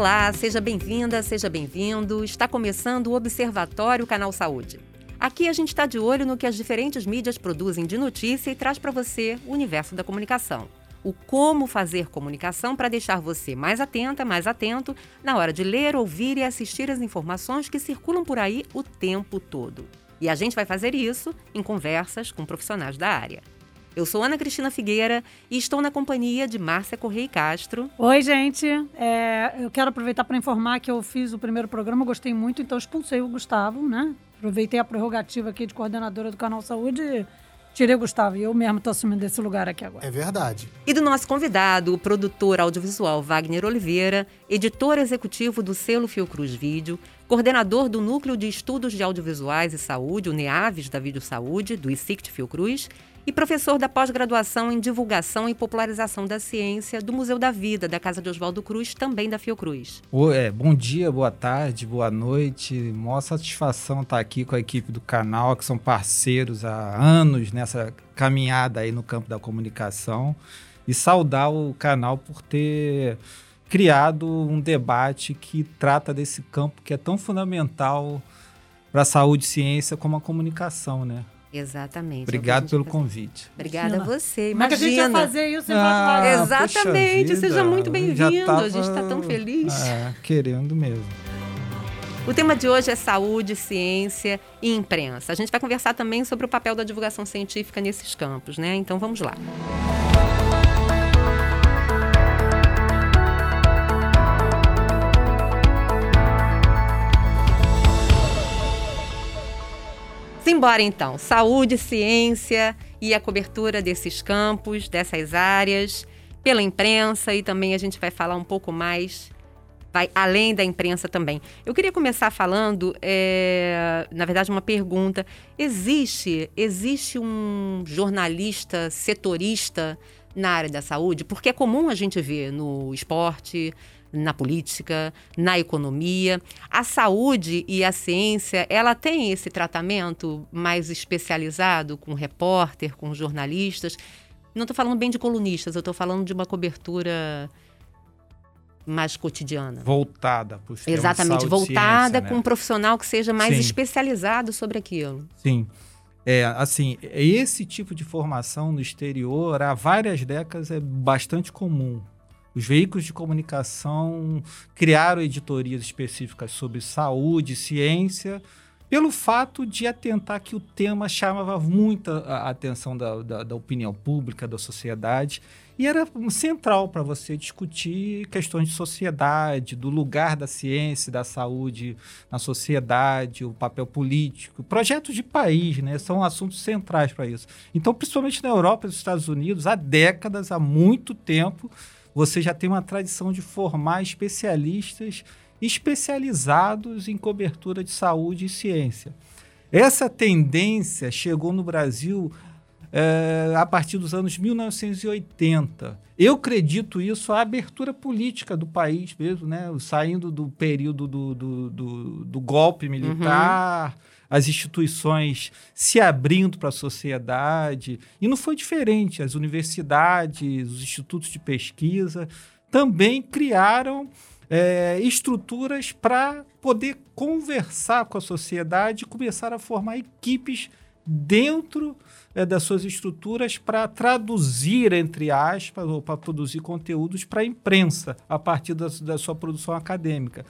Olá, seja bem-vinda, seja bem-vindo. Está começando o Observatório Canal Saúde. Aqui a gente está de olho no que as diferentes mídias produzem de notícia e traz para você o universo da comunicação. O como fazer comunicação para deixar você mais atenta, mais atento na hora de ler, ouvir e assistir as informações que circulam por aí o tempo todo. E a gente vai fazer isso em conversas com profissionais da área. Eu sou Ana Cristina Figueira e estou na companhia de Márcia Correia Castro. Oi, gente. É, eu quero aproveitar para informar que eu fiz o primeiro programa, gostei muito, então expulsei o Gustavo, né? Aproveitei a prerrogativa aqui de coordenadora do Canal Saúde Tirei o Gustavo e eu mesmo estou assumindo esse lugar aqui agora. É verdade. E do nosso convidado, o produtor audiovisual Wagner Oliveira, editor executivo do selo Fiocruz Vídeo, coordenador do Núcleo de Estudos de Audiovisuais e Saúde, o NEAVES da Vídeo Saúde, do ICICT Fiocruz, e professor da pós-graduação em Divulgação e Popularização da Ciência do Museu da Vida, da Casa de Oswaldo Cruz, também da Fiocruz. É, bom dia, boa tarde, boa noite. Mó satisfação estar aqui com a equipe do canal, que são parceiros há anos nessa caminhada aí no campo da comunicação. E saudar o canal por ter criado um debate que trata desse campo que é tão fundamental para a saúde e ciência como a comunicação, né? Exatamente. Obrigado é pelo convite. Obrigada a você. Imagina. Como é que a gente ia fazer isso? Ah, Exatamente. Seja muito bem-vindo. Tava... A gente está tão feliz. É, querendo mesmo. O tema de hoje é saúde, ciência e imprensa. A gente vai conversar também sobre o papel da divulgação científica nesses campos, né? Então vamos lá. Simbora então. Saúde, ciência e a cobertura desses campos, dessas áreas, pela imprensa e também a gente vai falar um pouco mais, vai além da imprensa também. Eu queria começar falando, é, na verdade, uma pergunta. Existe, existe um jornalista setorista na área da saúde? Porque é comum a gente ver no esporte, na política, na economia. A saúde e a ciência, ela tem esse tratamento mais especializado com repórter, com jornalistas. Não estou falando bem de colunistas, eu estou falando de uma cobertura mais cotidiana. Voltada para os Exatamente, voltada ciência, com né? um profissional que seja mais Sim. especializado sobre aquilo. Sim. É, assim, esse tipo de formação no exterior, há várias décadas, é bastante comum. Os veículos de comunicação criaram editorias específicas sobre saúde, ciência, pelo fato de atentar que o tema chamava muita a atenção da, da, da opinião pública, da sociedade, e era central para você discutir questões de sociedade, do lugar da ciência, da saúde na sociedade, o papel político, projetos de país, né? São assuntos centrais para isso. Então, principalmente na Europa e nos Estados Unidos, há décadas, há muito tempo, você já tem uma tradição de formar especialistas especializados em cobertura de saúde e ciência. Essa tendência chegou no Brasil é, a partir dos anos 1980. Eu acredito isso à abertura política do país mesmo, né? saindo do período do, do, do, do golpe militar. Uhum as instituições se abrindo para a sociedade. E não foi diferente. As universidades, os institutos de pesquisa também criaram é, estruturas para poder conversar com a sociedade e começar a formar equipes dentro é, das suas estruturas para traduzir, entre aspas, ou para produzir conteúdos para a imprensa a partir da, da sua produção acadêmica.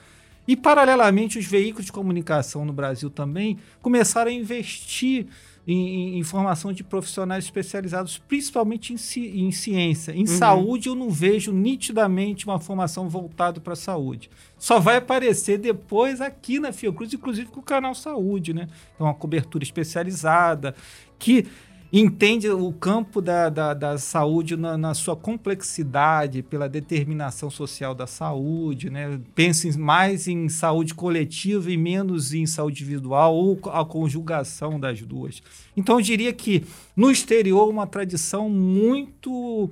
E, paralelamente, os veículos de comunicação no Brasil também começaram a investir em, em formação de profissionais especializados, principalmente em, ci, em ciência. Em uhum. saúde, eu não vejo nitidamente uma formação voltada para a saúde. Só vai aparecer depois aqui na Fiocruz, inclusive com o canal Saúde, né? É uma cobertura especializada que entende o campo da, da, da saúde na, na, sua complexidade, pela determinação social da saúde, né? pensa mais em saúde coletiva e menos em saúde individual ou a conjugação das duas. Então, eu diria que no exterior, uma tradição muito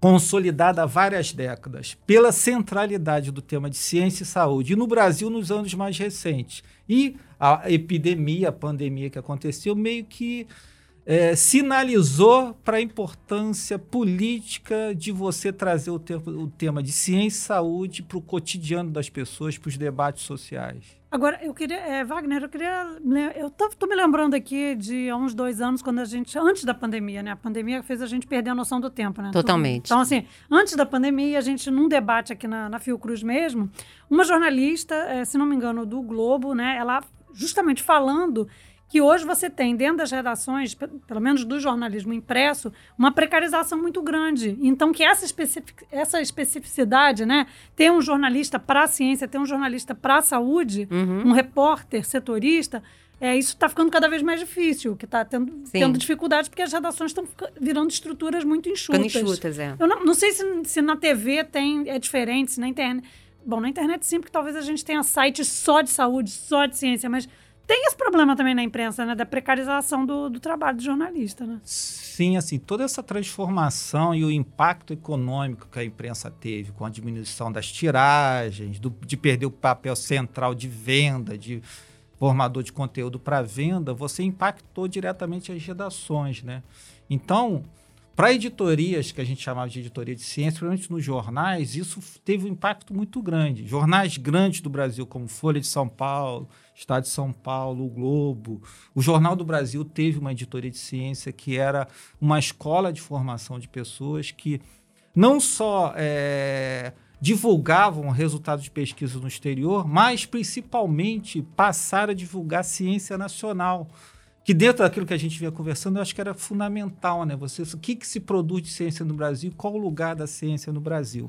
consolidada há várias décadas, pela centralidade do tema de ciência e saúde, e no Brasil nos anos mais recentes. E a epidemia, a pandemia que aconteceu, meio que é, sinalizou para a importância política de você trazer o, tempo, o tema de ciência e saúde para o cotidiano das pessoas, para os debates sociais? Agora, eu queria, é, Wagner, eu queria. Eu tô, tô, me lembrando aqui de há uns dois anos, quando a gente. Antes da pandemia, né? A pandemia fez a gente perder a noção do tempo, né? Totalmente. Então, assim, antes da pandemia, a gente, num debate aqui na, na Fiocruz mesmo, uma jornalista, é, se não me engano, do Globo, né? Ela justamente falando que hoje você tem, dentro das redações, pelo menos do jornalismo impresso, uma precarização muito grande. Então, que essa, especific, essa especificidade, né? Ter um jornalista para a ciência, ter um jornalista para a saúde, uhum. um repórter setorista, é, isso está ficando cada vez mais difícil, que está tendo, tendo dificuldades porque as redações estão virando estruturas muito enxutas. Ficando enxutas, é. Eu não, não sei se, se na TV tem, é diferente, se na internet... Bom, na internet sim, porque talvez a gente tenha site só de saúde, só de ciência, mas tem esse problema também na imprensa, né? Da precarização do, do trabalho do jornalista, né? Sim, assim, toda essa transformação e o impacto econômico que a imprensa teve com a diminuição das tiragens, do, de perder o papel central de venda, de formador de conteúdo para venda, você impactou diretamente as redações, né? Então, para editorias, que a gente chamava de editoria de ciência, principalmente nos jornais, isso teve um impacto muito grande. Jornais grandes do Brasil, como Folha de São Paulo, Estado de São Paulo, o Globo, o Jornal do Brasil teve uma editoria de ciência que era uma escola de formação de pessoas que não só é, divulgavam resultados de pesquisa no exterior, mas principalmente passaram a divulgar ciência nacional que dentro daquilo que a gente vinha conversando, eu acho que era fundamental, né? Você, o que, que se produz de ciência no Brasil, qual o lugar da ciência no Brasil.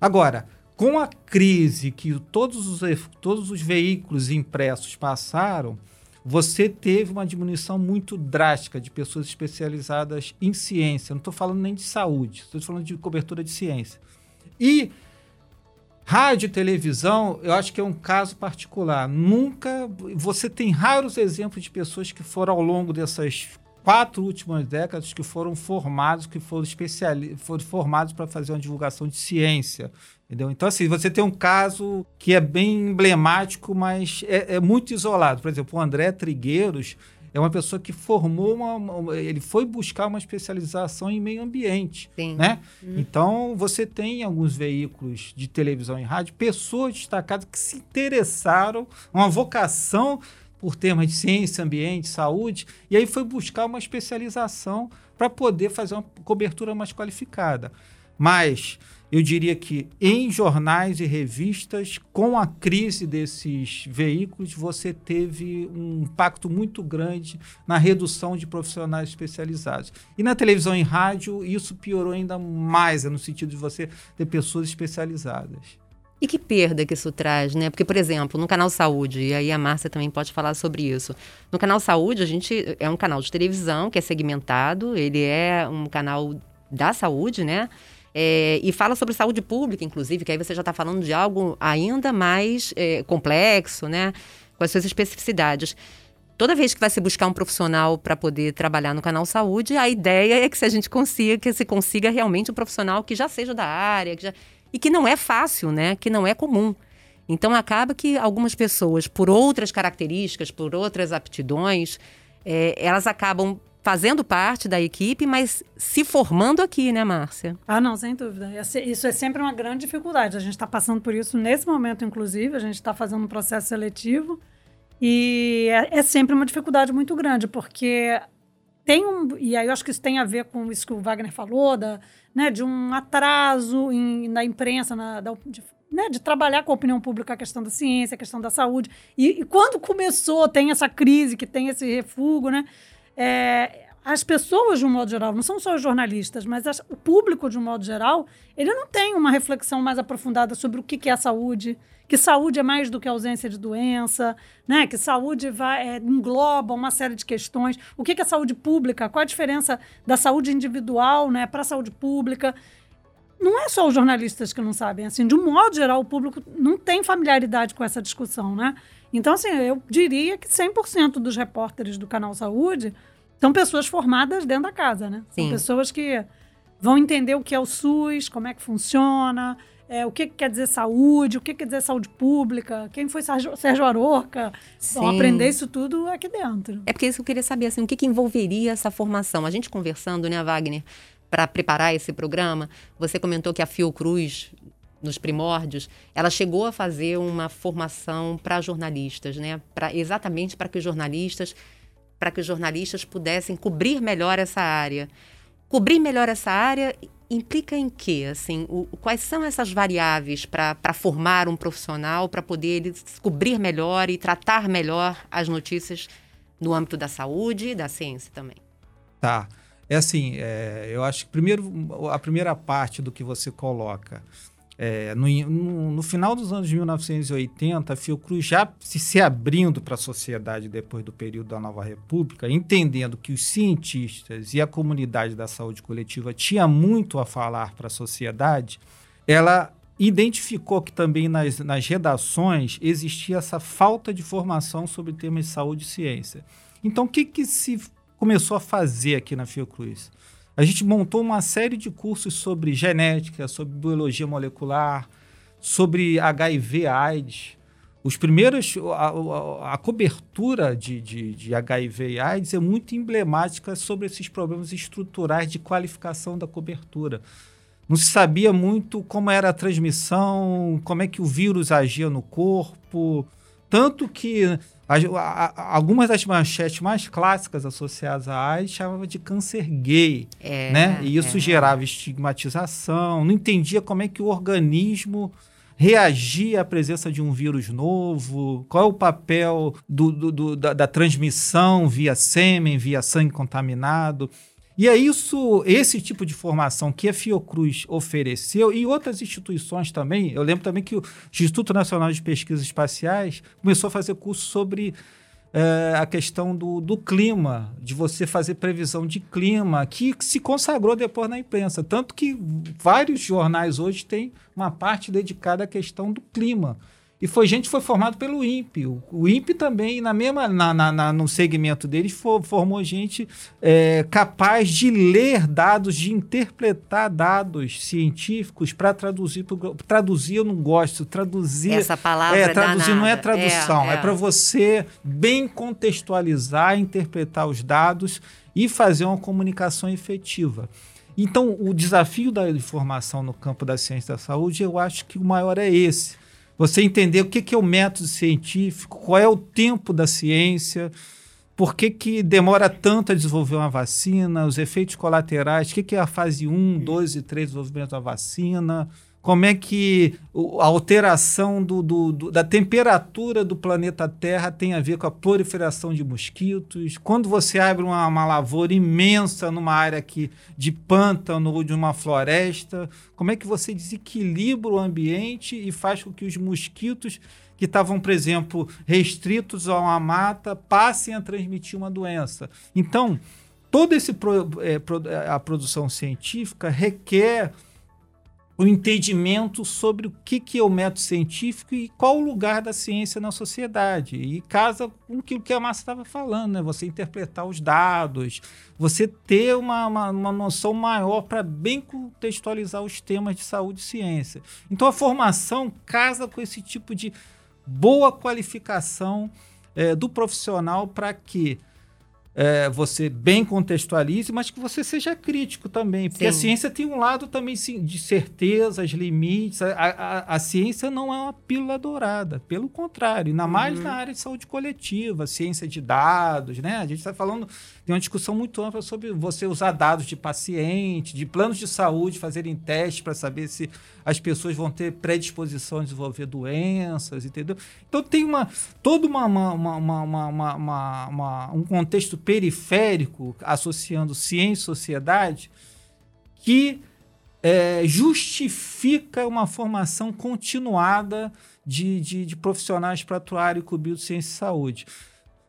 Agora, com a crise que todos os, todos os veículos impressos passaram, você teve uma diminuição muito drástica de pessoas especializadas em ciência. Não estou falando nem de saúde, estou falando de cobertura de ciência. E Rádio e televisão, eu acho que é um caso particular. Nunca. Você tem raros exemplos de pessoas que foram ao longo dessas quatro últimas décadas que foram formados, que foram especialistas, foram formados para fazer uma divulgação de ciência. Entendeu? Então, assim, você tem um caso que é bem emblemático, mas é, é muito isolado. Por exemplo, o André Trigueiros é uma pessoa que formou uma, ele foi buscar uma especialização em meio ambiente, Sim. né? Uhum. Então você tem alguns veículos de televisão e rádio pessoas destacadas que se interessaram, uma vocação por temas de ciência, ambiente, saúde, e aí foi buscar uma especialização para poder fazer uma cobertura mais qualificada. Mas eu diria que em jornais e revistas, com a crise desses veículos, você teve um impacto muito grande na redução de profissionais especializados. E na televisão e rádio, isso piorou ainda mais, no sentido de você ter pessoas especializadas. E que perda que isso traz, né? Porque, por exemplo, no canal Saúde, e aí a Márcia também pode falar sobre isso. No canal Saúde, a gente é um canal de televisão que é segmentado, ele é um canal da saúde, né? É, e fala sobre saúde pública, inclusive, que aí você já está falando de algo ainda mais é, complexo, né? Com as suas especificidades. Toda vez que vai se buscar um profissional para poder trabalhar no canal Saúde, a ideia é que se a gente consiga, que se consiga realmente um profissional que já seja da área, que já... e que não é fácil, né? Que não é comum. Então acaba que algumas pessoas, por outras características, por outras aptidões, é, elas acabam fazendo parte da equipe, mas se formando aqui, né, Márcia? Ah, não, sem dúvida. Isso é sempre uma grande dificuldade. A gente está passando por isso nesse momento, inclusive. A gente está fazendo um processo seletivo e é, é, sempre uma dificuldade muito grande, porque tem um. E aí eu acho que isso tem a ver com isso que o Wagner falou, da, né, de um atraso em, na imprensa, na, da, de, né, de trabalhar com a opinião pública a questão da ciência, a questão da saúde. E, e quando começou, tem essa crise, que tem esse refúgio, né? É, as pessoas, de um modo geral, não são só os jornalistas, mas as, o público, de um modo geral, ele não tem uma reflexão mais aprofundada sobre o que, que é saúde, que saúde é mais do que ausência de doença, né? que saúde vai, é, engloba uma série de questões. O que, que é saúde pública? Qual a diferença da saúde individual né, para a saúde pública? Não é só os jornalistas que não sabem. Assim, de um modo geral, o público não tem familiaridade com essa discussão. Né? Então, assim, eu diria que 100% dos repórteres do Canal Saúde são pessoas formadas dentro da casa, né? Sim. São pessoas que vão entender o que é o SUS, como é que funciona, é, o que, que quer dizer saúde, o que quer dizer saúde pública, quem foi Sérgio, Sérgio Aroca. Então, aprender isso tudo aqui dentro. É porque isso eu queria saber, assim, o que, que envolveria essa formação? A gente conversando, né, Wagner, para preparar esse programa, você comentou que a Fiocruz, nos primórdios, ela chegou a fazer uma formação para jornalistas, né? Pra, exatamente para que os jornalistas para que os jornalistas pudessem cobrir melhor essa área. Cobrir melhor essa área implica em quê? Assim, o, quais são essas variáveis para formar um profissional para poder ele cobrir melhor e tratar melhor as notícias no âmbito da saúde e da ciência também? Tá. É assim, é, eu acho que primeiro a primeira parte do que você coloca é, no, no, no, final dos anos 1980, a Fiocruz já se, se abrindo para a sociedade depois do período da Nova República, entendendo que os cientistas e a comunidade da saúde coletiva tinha muito a falar para a sociedade, ela identificou que também nas, nas redações existia essa falta de formação sobre temas de saúde e ciência. Então, o que, que se começou a fazer aqui na Fiocruz? A gente montou uma série de cursos sobre genética, sobre biologia molecular, sobre HIV AIDS. Os primeiros, a, a, a cobertura de, de, de, HIV e AIDS é muito emblemática sobre esses problemas estruturais de qualificação da cobertura. Não se sabia muito como era a transmissão, como é que o vírus agia no corpo, tanto que algumas das manchetes mais clássicas associadas à AIDS chamavam de câncer gay, é, né? E isso é. gerava estigmatização, não entendia como é que o organismo reagia à presença de um vírus novo, qual é o papel do, do, do, da, da transmissão via sêmen, via sangue contaminado. E é isso, esse tipo de formação que a Fiocruz ofereceu e outras instituições também. Eu lembro também que o Instituto Nacional de Pesquisas Espaciais começou a fazer curso sobre é, a questão do, do, clima, de você fazer previsão de clima, que se consagrou depois na imprensa. Tanto que vários jornais hoje têm uma parte dedicada à questão do clima. E foi gente que foi formado pelo INPE. O, o INPE também, na mesma, na, na, na no segmento deles, for, formou gente é, capaz de ler dados, de interpretar dados científicos para traduzir. Pro, traduzir eu não gosto. Traduzir. Essa palavra. É, traduzir não é tradução. É, é. é para você bem contextualizar, interpretar os dados e fazer uma comunicação efetiva. Então, o desafio da informação no campo da ciência da saúde, eu acho que o maior é esse você entender o que, que é o método científico, qual é o tempo da ciência, por que, que demora tanto a desenvolver uma vacina, os efeitos colaterais, o que, que é a fase 1, 2 e 3 do desenvolvimento da vacina, como é que a alteração do, do, do, da temperatura do planeta Terra tem a ver com a proliferação de mosquitos. Quando você abre uma, uma lavoura imensa numa área aqui de pântano ou de uma floresta, como é que você desequilibra o ambiente e faz com que os mosquitos que estavam, por exemplo, restritos a uma mata passem a transmitir uma doença. Então, toda esse pro, é, a produção científica requer o entendimento sobre o que, que é o método científico e qual o lugar da ciência na sociedade. E casa com aquilo que a Márcia estava falando, né? Você interpretar os dados, você ter uma, uma, uma noção maior para bem contextualizar os temas de saúde e ciência. Então a formação casa com esse tipo de boa qualificação é, do profissional para que é, você bem contextualize, mas que você seja crítico também. Porque Sim. a ciência tem um lado também de certezas, limites. A, a, a, ciência não é uma pílula dourada, pelo contrário, ainda mais uhum. na área de saúde coletiva, ciência de dados, né? A gente está falando, tem uma discussão muito ampla sobre você usar dados de paciente, de planos de saúde, fazerem testes para saber se as pessoas vão ter predisposição a desenvolver doenças, entendeu? Então tem uma todo uma, uma, uma, uma, um contexto periférico associando ciência e sociedade que é, justifica uma formação continuada de, de, de profissionais para atuar e cobrir ciência e saúde.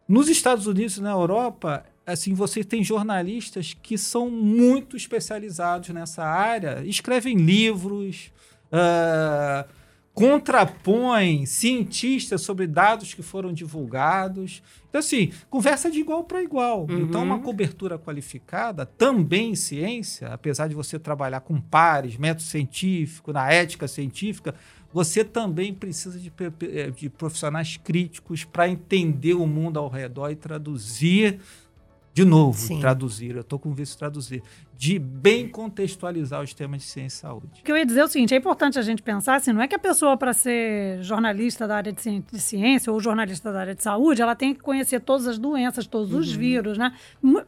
Nos Estados Unidos e na Europa, assim, você tem jornalistas que são muito especializados nessa área, escrevem livros, uh, contrapõe cientistas sobre dados que foram divulgados. Então, assim, conversa de igual para igual. Uhum. Então, uma cobertura qualificada, também em ciência, apesar de você trabalhar com pares, método científico, na ética científica, você também precisa de, de profissionais críticos para entender o mundo ao redor e traduzir de novo, Sim. traduzir, eu estou com visto traduzir, de bem contextualizar os temas de ciência e saúde. O que eu ia dizer é o seguinte, é importante a gente pensar assim, não é que a pessoa para ser jornalista da área de ciência ou jornalista da área de saúde, ela tem que conhecer todas as doenças, todos uhum. os vírus, né?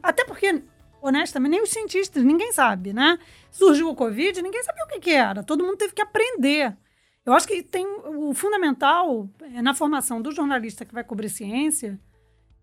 Até porque, honestamente, nem os cientistas, ninguém sabe, né? Surgiu o Covid, ninguém sabia o que, que era, todo mundo teve que aprender. Eu acho que tem o fundamental é na formação do jornalista que vai cobrir ciência,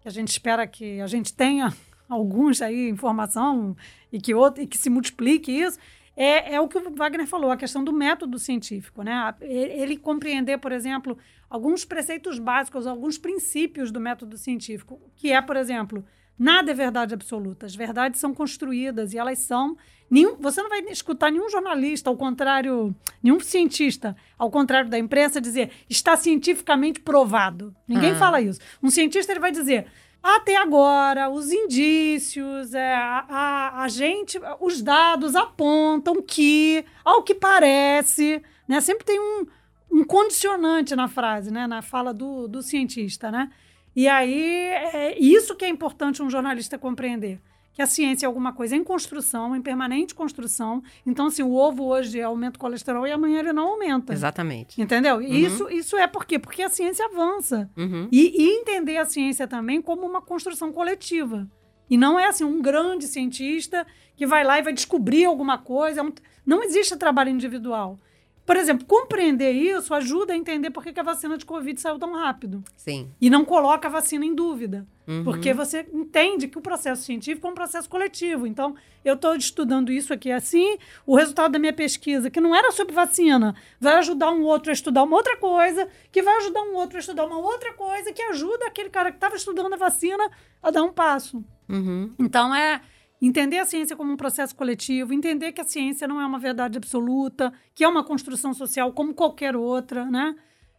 que a gente espera que a gente tenha alguns aí informação e que outro e que se multiplique isso é, é o que o Wagner falou a questão do método científico né? Ele compreender por exemplo alguns preceitos básicos alguns princípios do método científico que é por exemplo nada é verdade absoluta as verdades são construídas e elas são nenhum, você não vai escutar nenhum jornalista ao contrário nenhum cientista ao contrário da imprensa dizer está cientificamente provado. Ninguém ah. fala isso. Um cientista ele vai dizer até agora, os indícios, é, a, a, a, gente, os dados apontam que, ao que parece, né? Sempre tem um, um condicionante na frase, né? Na fala do, do cientista, né? E aí, é isso que é importante um jornalista compreender que a ciência é alguma coisa em construção, em permanente construção. Então, assim, o ovo hoje aumenta o colesterol e amanhã ele não aumenta. Exatamente. Entendeu? Uhum. Isso, isso é por quê? Porque a ciência avança. Uhum. E, e entender a ciência também como uma construção coletiva. E não é assim um grande cientista que vai lá e vai descobrir alguma coisa. É não existe trabalho individual. Por exemplo, compreender isso ajuda a entender por que a vacina de Covid saiu tão rápido. Sim. E não coloca a vacina em dúvida. Uhum. Porque você entende que o processo científico é um processo coletivo. Então, eu estou estudando isso aqui assim, o resultado da minha pesquisa, que não era sobre vacina, vai ajudar um outro a estudar uma outra coisa, que vai ajudar um outro a estudar uma outra coisa, que ajuda aquele cara que estava estudando a vacina a dar um passo. Uhum. Então, é Entender a ciência como um processo coletivo, entender que a ciência não é uma verdade absoluta, que é uma construção social como qualquer outra, né?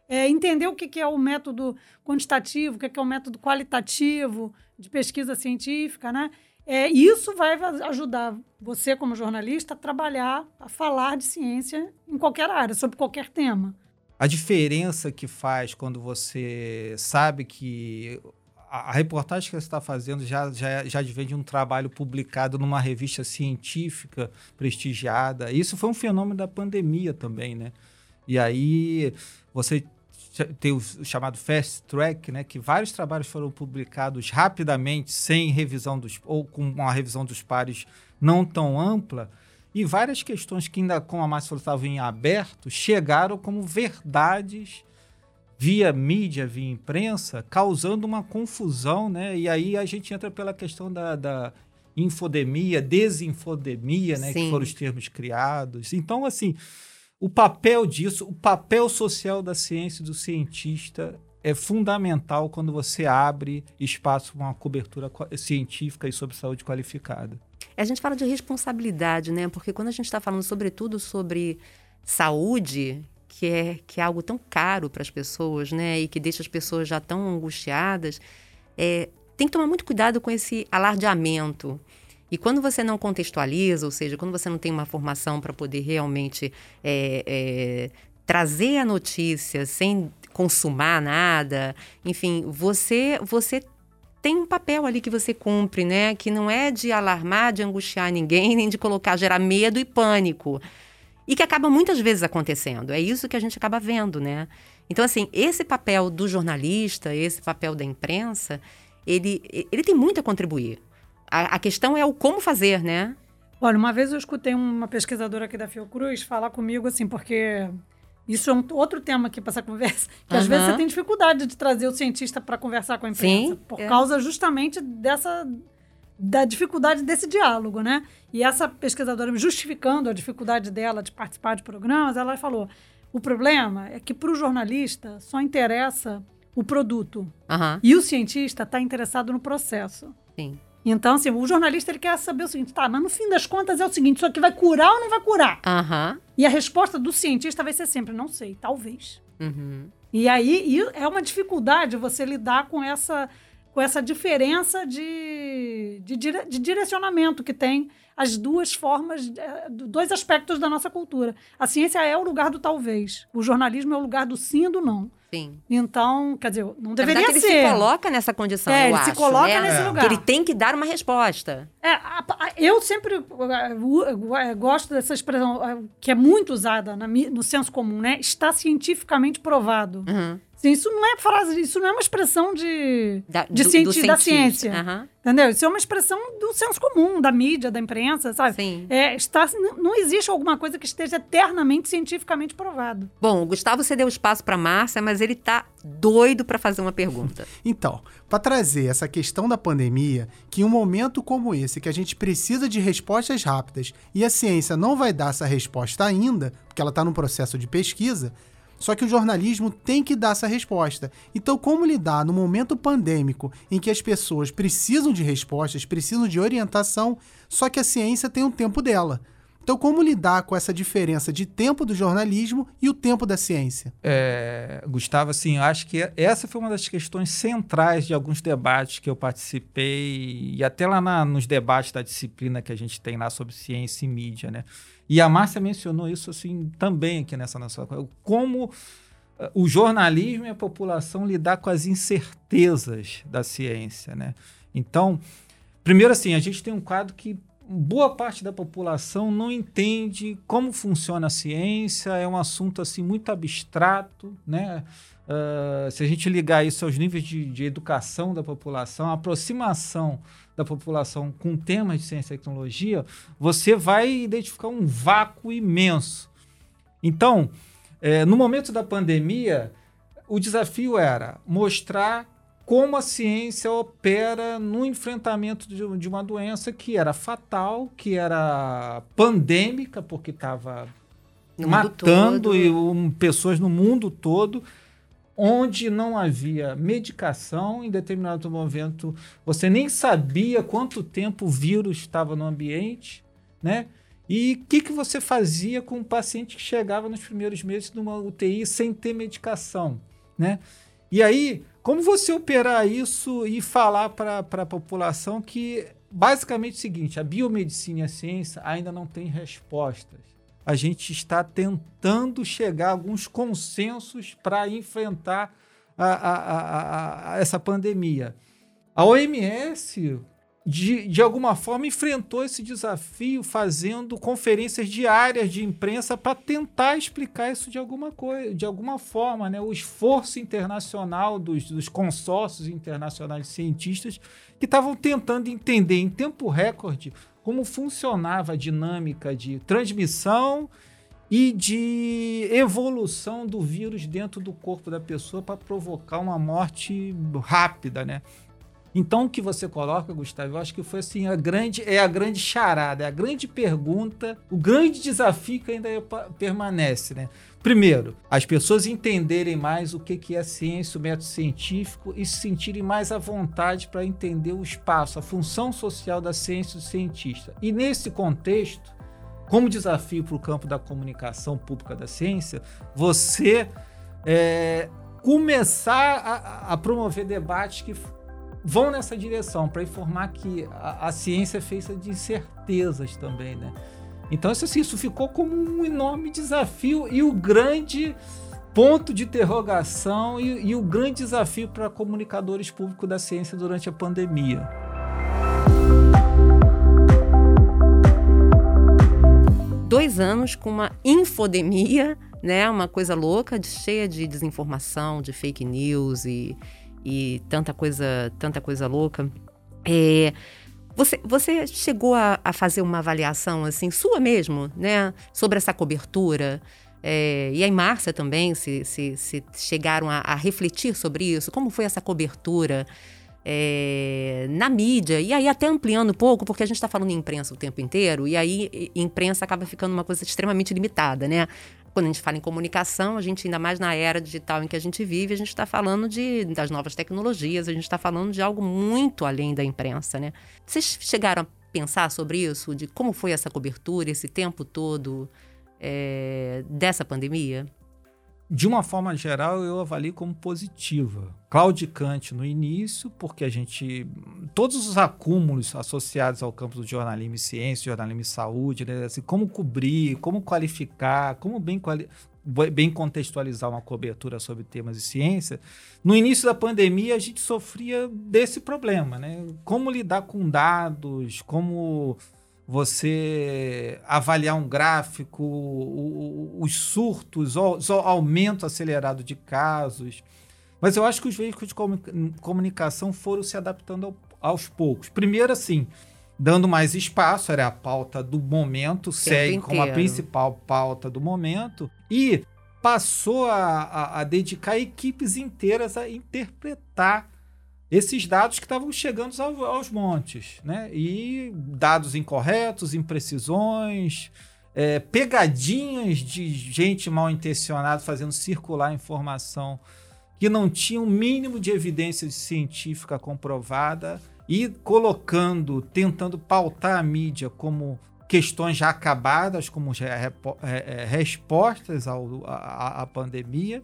É, entender o que, é o método quantitativo, o que, é o método qualitativo de pesquisa científica, né? É, isso vai ajudar você, como jornalista, a trabalhar, a falar de ciência em qualquer área, sobre qualquer tema. A diferença que faz quando você sabe que a, reportagem que você está fazendo já, já, já vem de um trabalho publicado numa revista científica prestigiada. Isso foi um fenômeno da pandemia também, né? E aí você tem o chamado fast track, né, que vários trabalhos foram publicados rapidamente, sem revisão dos ou com uma revisão dos pares não tão ampla, e várias questões que ainda, como a Márcia falou, estavam em aberto, chegaram como verdades via mídia, via imprensa, causando uma confusão, né? E aí a gente entra pela questão da, da infodemia, desinfodemia, né? Sim. Que foram os termos criados. Então, assim, o papel disso, o papel social da ciência e do cientista é fundamental quando você abre espaço para uma cobertura científica e sobre saúde qualificada. A gente fala de responsabilidade, né? Porque quando a gente está falando, sobretudo, sobre saúde, que é, que é algo tão caro para as pessoas, né? E que deixa as pessoas já tão angustiadas, é, tem que tomar muito cuidado com esse alardeamento. E quando você não contextualiza, ou seja, quando você não tem uma formação para poder realmente é, é, trazer a notícia sem consumar nada, enfim, você você tem um papel ali que você cumpre, né? Que não é de alarmar, de angustiar ninguém, nem de colocar, gerar medo e pânico e que acaba muitas vezes acontecendo. É isso que a gente acaba vendo, né? Então, assim, esse papel do jornalista, esse papel da imprensa, ele, ele tem muito a contribuir. A, a questão é o como fazer, né? Olha, uma vez eu escutei uma pesquisadora aqui da Fiocruz falar comigo assim, porque isso é um outro tema aqui para essa conversa, que uhum. às vezes você tem dificuldade de trazer o cientista para conversar com a imprensa, Sim, por é. causa justamente dessa da dificuldade desse diálogo, né? E essa pesquisadora, justificando a dificuldade dela de participar de programas, ela falou: o problema é que para o jornalista só interessa o produto. Uhum. E o cientista está interessado no processo. Sim. Então, assim, o jornalista ele quer saber o seguinte: tá, mas no fim das contas é o seguinte, isso aqui vai curar ou não vai curar? Uhum. E a resposta do cientista vai ser sempre: não sei, talvez. Uhum. E aí e é uma dificuldade você lidar com essa, com essa diferença de, de, de direcionamento que tem as duas formas, é, dois aspectos da nossa cultura. A ciência é o lugar do talvez, o jornalismo é o lugar do sim e do não. Sim. Então, quer dizer, não deveria verdade, ser. Ele se coloca nessa condição, é, eu ele acho, se coloca né? nesse é. lugar. Que ele tem que dar uma resposta. É, a, a, eu sempre uh, gosto dessa expressão uh, que é muito usada na, no senso comum, né? Está cientificamente provado. Uhum. Sim, isso não é frase, isso não é uma expressão de, da, de do, cienti, do da ciência. Uhum. Entendeu? Isso é uma expressão do senso comum, da mídia, da imprensa, sabe? Sim. É, está, não existe alguma coisa que esteja eternamente cientificamente provado. Bom, o Gustavo cedeu espaço para Márcia, mas ele tá doido para fazer uma pergunta. Então, para trazer essa questão da pandemia, que em um momento como esse, que a gente precisa de respostas rápidas e a ciência não vai dar essa resposta ainda, porque ela está no processo de pesquisa, só que o jornalismo tem que dar essa resposta. Então, como lidar no momento pandêmico em que as pessoas precisam de respostas, precisam de orientação, só que a ciência tem um tempo dela. Então, como lidar com essa diferença de tempo do jornalismo e o tempo da ciência? É, Gustavo, assim, acho que essa foi uma das questões centrais de alguns debates que eu participei, e até lá na, nos debates da disciplina que a gente tem lá sobre ciência e mídia, né? E a Márcia mencionou isso assim também aqui nessa nossa como eh, o jornalismo e a população lidar com as incertezas da ciência, né? Então, primeiro assim, a gente tem um quadro que boa parte da população não entende como funciona a ciência, é um assunto assim muito abstrato, né? Uh, se a gente ligar isso aos níveis de, de educação da população, a aproximação da população com temas de ciência e tecnologia, você vai identificar um vácuo imenso. Então, é, no momento da pandemia, o desafio era mostrar como a ciência opera no enfrentamento de, de uma doença que era fatal, que era pandêmica, porque estava matando e, um, pessoas no mundo todo onde não havia medicação, em determinado momento você nem sabia quanto tempo o vírus estava no ambiente, né? E o que, que você fazia com um paciente que chegava nos primeiros meses numa UTI sem ter medicação, né? E aí, como você operar isso e falar para a população que basicamente é o seguinte, a biomedicina e a ciência ainda não têm respostas a gente está tentando chegar a alguns consensos para enfrentar a, a, a, essa pandemia. A OMS, de, de alguma forma, enfrentou esse desafio fazendo conferências diárias de imprensa para tentar explicar isso de alguma coisa, de alguma forma, né? O esforço internacional dos, dos consórcios internacionais de cientistas que estavam tentando entender em tempo recorde como funcionava a dinâmica de transmissão e de evolução do vírus dentro do corpo da pessoa para provocar uma morte rápida, né? Então o que você coloca, Gustavo, eu acho que foi assim a grande é a grande charada, é a grande pergunta, o grande desafio que ainda permanece, né? Primeiro, as pessoas entenderem mais o que é ciência, o método científico e se sentirem mais à vontade para entender o espaço, a função social da ciência do cientista. E nesse contexto, como desafio para o campo da comunicação pública da ciência, você é, começar a, a, promover debates que vão nessa direção, para informar que a, a ciência é feita de incertezas também, né? Então, isso, assim, isso ficou como um enorme desafio e o grande ponto de interrogação e, e o grande desafio para comunicadores públicos da ciência durante a pandemia. Dois anos com uma infodemia, né? Uma coisa louca, de, cheia de desinformação, de fake news e, e tanta coisa, tanta coisa louca. É, você, você chegou a, a, fazer uma avaliação, assim, sua mesmo, né? Sobre essa cobertura? É, e aí, Márcia também, se, se, se chegaram a, a, refletir sobre isso? Como foi essa cobertura é, na mídia? E aí, até ampliando um pouco, porque a gente está falando em imprensa o tempo inteiro, e aí imprensa acaba ficando uma coisa extremamente limitada, né? Quando a gente fala em comunicação, a gente, ainda mais na era digital em que a gente vive, a gente está falando de, das novas tecnologias, a gente está falando de algo muito além da imprensa, né? Vocês chegaram a pensar sobre isso, de como foi essa cobertura, esse tempo todo é, dessa pandemia? De uma forma geral, eu avalio como positiva. Claudicante no início, porque a gente. Todos os acúmulos associados ao campo do jornalismo e ciência, jornalismo e saúde, né? assim, como cobrir, como qualificar, como bem, quali bem contextualizar uma cobertura sobre temas de ciência. No início da pandemia, a gente sofria desse problema, né? Como lidar com dados, como você avaliar um gráfico, os surtos, o, aumento acelerado de casos. Mas eu acho que os veículos de comunicação foram se adaptando ao, aos poucos. Primeiro, assim, dando mais espaço, era a pauta do momento, segue como a principal pauta do momento, e passou a, a, a dedicar equipes inteiras a interpretar esses dados que estavam chegando aos, aos montes, né? E dados incorretos, imprecisões, é, pegadinhas de gente mal intencionada fazendo circular informação que não tinha um mínimo de evidência científica comprovada e colocando, tentando pautar a mídia como questões já acabadas, como é, respostas à pandemia.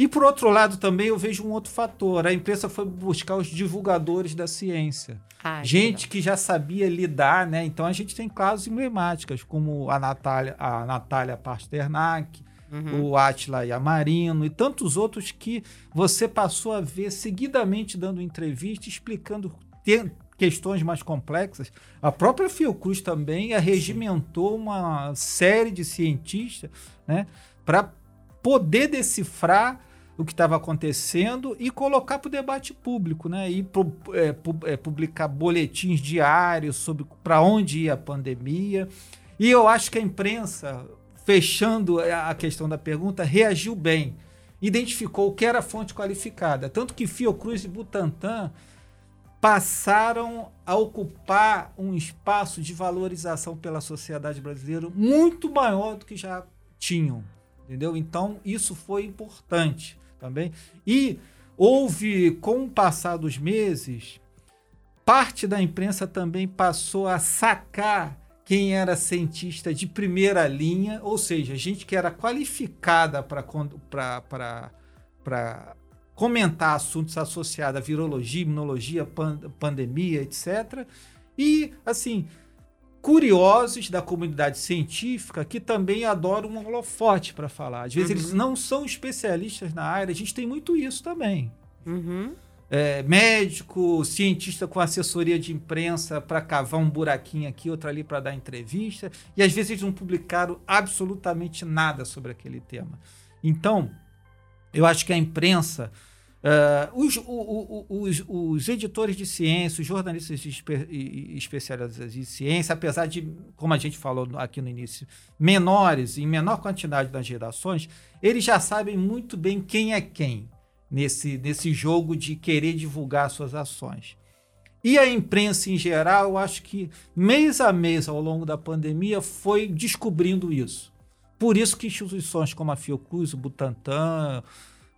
E por outro lado também eu vejo um outro fator. A imprensa foi buscar os divulgadores da ciência. Ai, gente que já sabia lidar, né? Então a gente tem casos emblemáticos, como a Natália, a Natália Pasternak, uhum. o Atila Yamarino e tantos outros que você passou a ver seguidamente dando entrevista, explicando questões mais complexas. A própria Fiocruz também arregimentou uma série de cientistas né, para poder decifrar o que estava acontecendo e colocar para o debate público, né? E pro, é, pu, é, publicar boletins diários sobre para onde ia a pandemia. E eu acho que a imprensa, fechando a questão da pergunta, reagiu bem. Identificou o que era fonte qualificada. Tanto que Fiocruz e Butantan passaram a ocupar um espaço de valorização pela sociedade brasileira muito maior do que já tinham. Entendeu? Então, isso foi importante também. E houve, com o passar dos meses, parte da imprensa também passou a sacar quem era cientista de primeira linha, ou seja, gente que era qualificada para comentar assuntos associados à virologia, imunologia, pan, pandemia, etc. E, assim, curiosos da comunidade científica que também adoram um holofote para falar. Às vezes uhum. eles não são especialistas na área, a gente tem muito isso também. Uhum. É, médico, cientista com assessoria de imprensa para cavar um buraquinho aqui, outro ali para dar entrevista, e às vezes eles não publicaram absolutamente nada sobre aquele tema. Então, eu acho que a imprensa Uh, os, o, o, os, os, editores de ciência, os jornalistas espe especializados em ciência, apesar de, como a gente falou aqui no início, menores, em menor quantidade das redações, eles já sabem muito bem quem é quem nesse, nesse jogo de querer divulgar suas ações. E a imprensa em geral, eu acho que mês a mês ao longo da pandemia foi descobrindo isso. Por isso que instituições como a Fiocruz, o Butantan,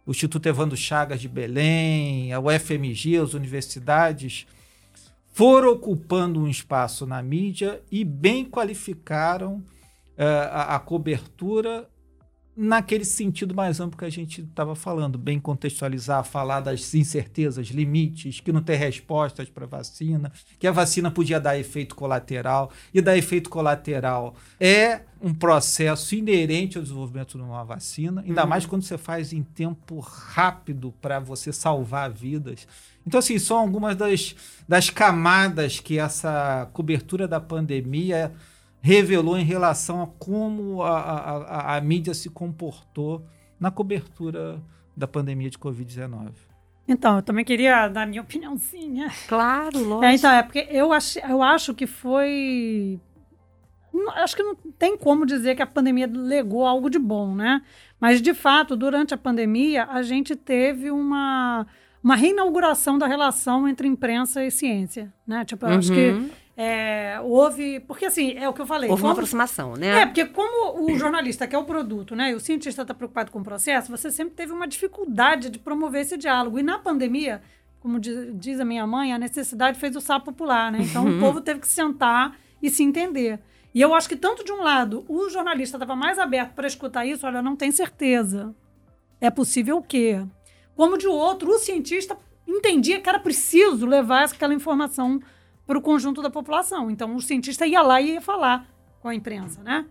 o Instituto Evandro Chagas de Belém, a UFMG, as universidades, foram ocupando um espaço na mídia e bem qualificaram uh, a, a, cobertura naquele sentido mais amplo que a gente estava falando, bem contextualizar, falar das incertezas, limites, que não tem respostas para a vacina, que a vacina podia dar efeito colateral, e dar efeito colateral é um processo inerente ao desenvolvimento de uma vacina, ainda uhum. mais quando você faz em tempo rápido para você salvar vidas. Então, assim, são algumas das, das camadas que essa cobertura da pandemia revelou em relação a como a, a, a, mídia se comportou na cobertura da pandemia de Covid-19. Então, eu também queria dar minha opiniãozinha. Claro, lógico. É, então, é porque eu, ach, eu acho que foi. Acho que não tem como dizer que a pandemia legou algo de bom, né? Mas, de fato, durante a pandemia, a gente teve uma, uma reinauguração da relação entre imprensa e ciência, né? Tipo, eu uhum. acho que uhum. É, houve. Porque assim, é o que eu falei. Houve como, uma aproximação, né? É, porque como o jornalista quer o produto, né? E o cientista está preocupado com o processo, você sempre teve uma dificuldade de promover esse diálogo. E na pandemia, como diz, diz a minha mãe, a necessidade fez o sapo popular, né? Então o povo teve que sentar e se entender. E eu acho que tanto de um lado o jornalista estava mais aberto para escutar isso, olha, não tem certeza. é possível o quê? Como de outro, o cientista entendia que era preciso levar aquela informação para o conjunto da população. Então, o cientista ia lá e ia falar com a imprensa, né?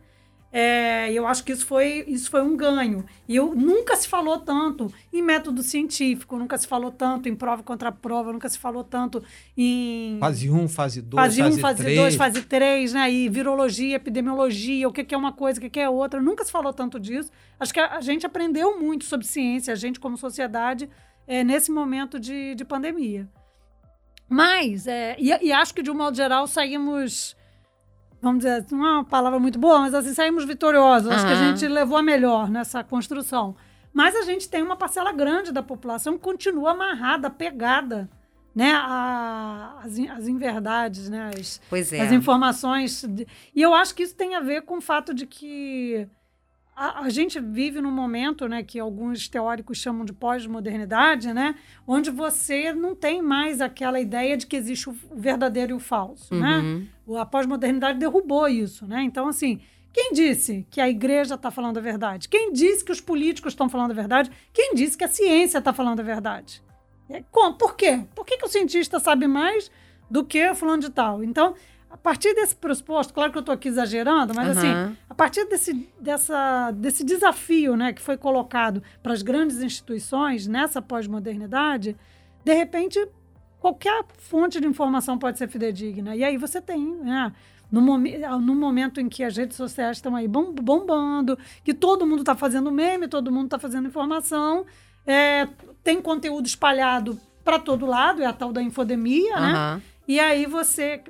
É, eu acho que isso foi, isso foi um ganho. E eu, nunca se falou tanto em método científico, nunca se falou tanto em prova contra prova, nunca se falou tanto em. Fase 1, fase 2, fase 1, fase, fase 3. 2, fase 3, né? E virologia, epidemiologia, o que, que é uma coisa, o que, que é outra. Nunca se falou tanto disso. Acho que a, a gente aprendeu muito sobre ciência, a gente, como sociedade, é, nesse momento de, de pandemia. Mas, é, e, e acho que, de um modo geral, saímos vamos dizer, não é uma palavra muito boa, mas assim, saímos vitoriosos. Acho que a gente levou a melhor nessa construção. Mas a gente tem uma parcela grande da população que continua amarrada, pegada, né, a- as, as inverdades, né, as, é. as informações. de- E eu acho que isso tem a ver com o fato de que a, a gente vive num momento, né, que alguns teóricos chamam de pós-modernidade, né, onde você não tem mais aquela ideia de que existe o verdadeiro e o falso, né? Uhum. O- A pós-modernidade derrubou isso, né? Então, assim, quem disse que a igreja está falando a verdade? Quem disse que os políticos estão falando a verdade? Quem disse que a ciência está falando a verdade? É, como? Por quê? Por que, que o cientista sabe mais do que o fulano de tal? Então, a partir desse pressuposto, claro que eu estou aqui exagerando, mas assim, Aham. a partir desse, dessa, desse desafio né, que foi colocado para as grandes instituições nessa pós-modernidade, de repente, qualquer fonte de informação pode ser fidedigna. E aí você tem, né? No, momen- no momento em que as redes sociais estão aí bom- bombando, que todo mundo está fazendo meme, todo mundo está fazendo informação, é, tem conteúdo espalhado para todo lado, é a tal da infodemia, né? Aham. E aí você,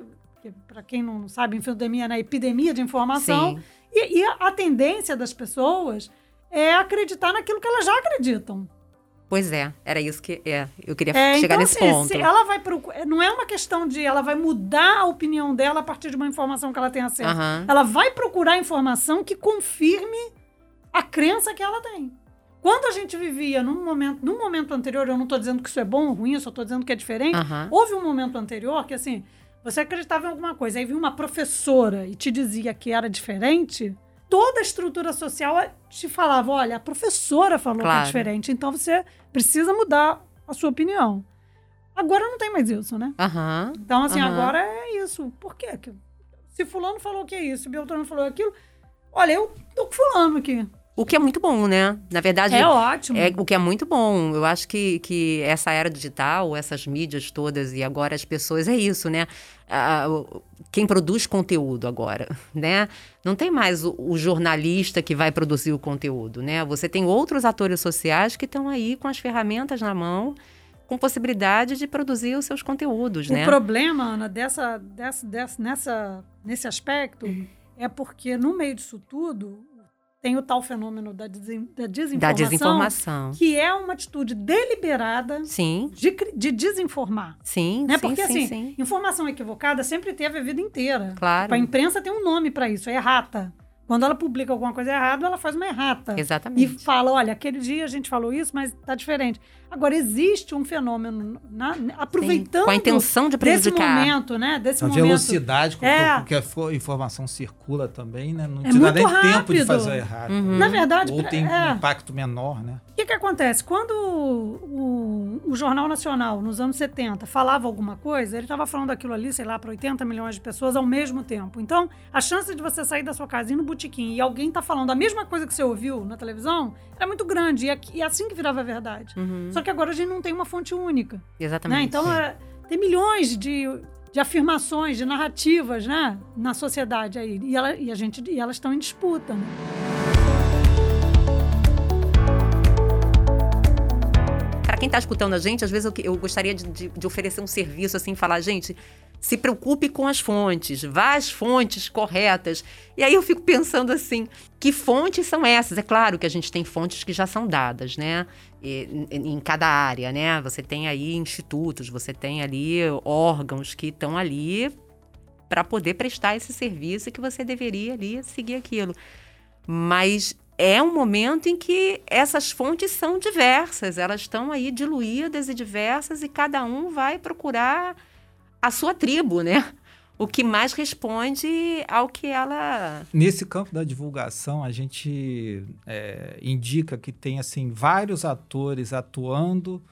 para quem não sabe, infodemia, né? Epidemia de informação. E, e a, tendência das pessoas é acreditar naquilo que elas já acreditam. Pois é, era isso que é, eu queria É, chegar então, nesse assim, ponto. ela vai não é uma questão de ela vai mudar a opinião dela a partir de uma informação que ela tem acesso. Aham. Ela vai procurar informação que confirme a crença que ela tem. Quando a gente vivia num momento, num momento anterior, eu não estou dizendo que isso é bom ou ruim, eu só estou dizendo que é diferente. Aham. Houve um momento anterior que, assim, você acreditava em alguma coisa, aí vinha uma professora e te dizia que era diferente, toda a estrutura social te falava: olha, a professora falou que é Claro. diferente, então você precisa mudar a sua opinião. Agora não tem mais isso, né? Aham. Então, assim, Aham. agora é isso. Por quê? Que- Se fulano falou que é isso, se Beltrano falou aquilo, olha, eu tô com fulano aqui. O que é muito bom, né? Na verdade, É ótimo. É, o que é muito bom. Eu acho que, que essa era digital, essas mídias todas e agora as pessoas, é isso, né? Ah, o- quem produz conteúdo agora, né? Não tem mais o, o jornalista que vai produzir o conteúdo, né? Você tem outros atores sociais que estão aí com as ferramentas na mão, com possibilidade de produzir os seus conteúdos, O né? problema, Ana, dessa, dessa, dessa, nessa, nesse aspecto Uhum. é porque no meio disso tudo tem o tal fenômeno da, da Da desinformação, desinformação. que é uma atitude deliberada Sim, de, de desinformar. sim, Né? sim, Porque, sim, assim, sim. informação equivocada sempre teve a vida inteira. Claro. Tipo, a imprensa tem um nome para isso, é errata. Quando ela publica alguma coisa errada, ela faz uma errata. E Exatamente. fala, olha, aquele dia a gente falou isso, mas tá diferente. Agora, existe um fenômeno, na- aproveitando Com a intenção de desse prejudicar. momento, né? Desse A momento. velocidade com, É. que a fo- informação circula também, né? Não É te dá nem tempo de rápido. fazer errado. Uhum. Na verdade, Ou tem é. um impacto menor, né? O que, que acontece? Quando o, o Jornal Nacional, nos anos 70, falava alguma coisa, ele estava falando aquilo ali, sei lá, para 80 milhões de pessoas ao mesmo tempo. Então, a chance de você sair da sua casa e ir no botequim e alguém tá falando a mesma coisa que você ouviu na televisão era muito grande. E é, e é assim que virava a verdade. Uhum. Só que agora a gente não tem uma fonte única. Exatamente. Né? Então, é, tem milhões de, de afirmações, de narrativas né? na sociedade aí. E, ela, e, a gente, e elas estão em disputa. Né? Quem está escutando a gente, às vezes eu, eu gostaria de, de- de oferecer um serviço assim, falar, gente, se preocupe com as fontes, vá às fontes corretas. E aí eu fico pensando assim, que fontes são essas? É claro que a gente tem fontes que já são dadas, né? Em, em cada área, né? Você tem aí institutos, você tem ali órgãos que estão ali para poder prestar esse serviço e que você deveria ali seguir aquilo. Mas é um momento em que essas fontes são diversas, elas estão aí diluídas e diversas e cada um vai procurar a sua tribo, né? o que mais responde ao que ela. Nesse campo da divulgação, a gente é, indica que tem assim vários atores atuando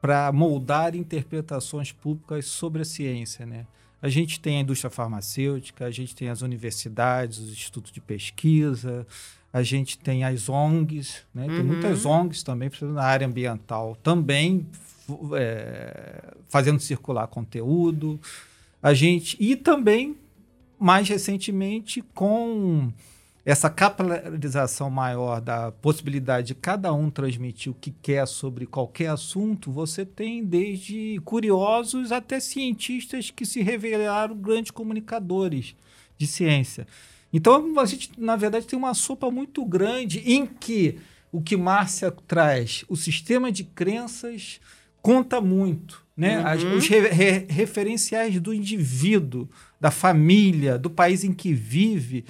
para moldar interpretações públicas sobre a ciência, né? A gente tem a indústria farmacêutica, a gente tem as universidades, os institutos de pesquisa, a gente tem as ONGs, né? Tem uhum. muitas ONGs também, na área ambiental, também é, fazendo circular conteúdo. A gente e também mais recentemente com essa capilarização maior da possibilidade de cada um transmitir o que quer sobre qualquer assunto, você tem desde curiosos até cientistas que se revelaram grandes comunicadores de ciência. Então, a gente, na verdade, tem uma sopa muito grande em que o que Márcia traz, o sistema de crenças, conta muito. Né? Uhum. As, os re, re, referenciais do indivíduo, da família, do país em que vive,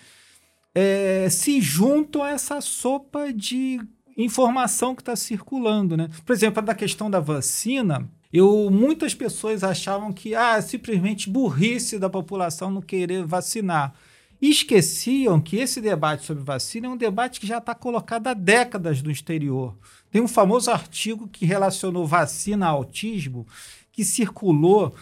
é, se juntam a essa sopa de informação que está circulando. Né? Por exemplo, da questão da vacina, eu, muitas pessoas achavam que ah, simplesmente burrice da população não querer vacinar. Esqueciam que esse debate sobre vacina é um debate que já está colocado há décadas no exterior. Tem um famoso artigo que relacionou vacina a autismo, que circulou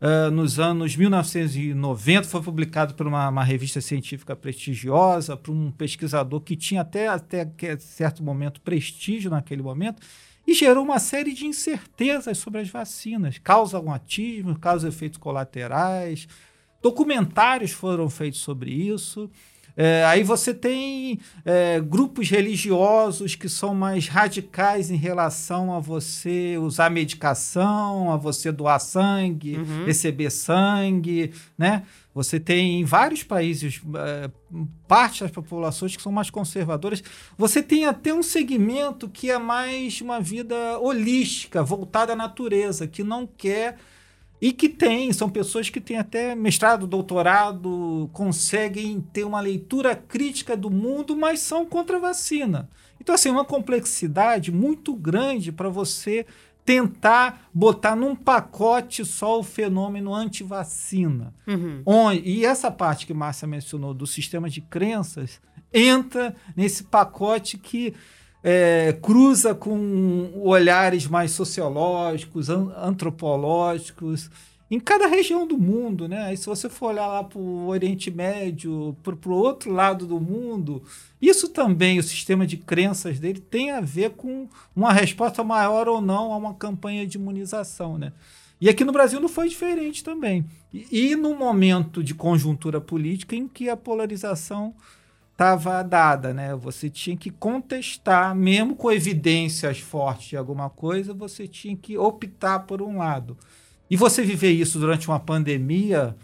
uh, nos anos 1990, foi publicado por uma, uma revista científica prestigiosa, por um pesquisador que tinha até, até certo momento prestígio naquele momento, e gerou uma série de incertezas sobre as vacinas. Causam autismo, causam efeitos colaterais, Documentários foram feitos sobre isso. É, aí você tem é, grupos religiosos que são mais radicais em relação a você usar medicação, a você doar sangue, uhum. receber sangue, né? Você tem em vários países é, parte das populações que são mais conservadoras. Você tem até um segmento que é mais uma vida holística, voltada à natureza, que não quer e que tem, são pessoas que têm até mestrado, doutorado, conseguem ter uma leitura crítica do mundo, mas são contra a vacina. Então, assim, uma complexidade muito grande para você tentar botar num pacote só o fenômeno anti-vacina. Uhum. E essa parte que Márcia mencionou do sistema de crenças entra nesse pacote que é, cruza com olhares mais sociológicos, an antropológicos, em cada região do mundo, né? E se você for olhar lá para o Oriente Médio, para o outro lado do mundo, isso também, o sistema de crenças dele tem a ver com uma resposta maior ou não a uma campanha de imunização, né? E aqui no Brasil não foi diferente também. E, e no momento de conjuntura política em que a polarização estava dada, né? Você tinha que contestar, mesmo com evidências fortes de alguma coisa, você tinha que optar por um lado. E você viver isso durante uma pandemia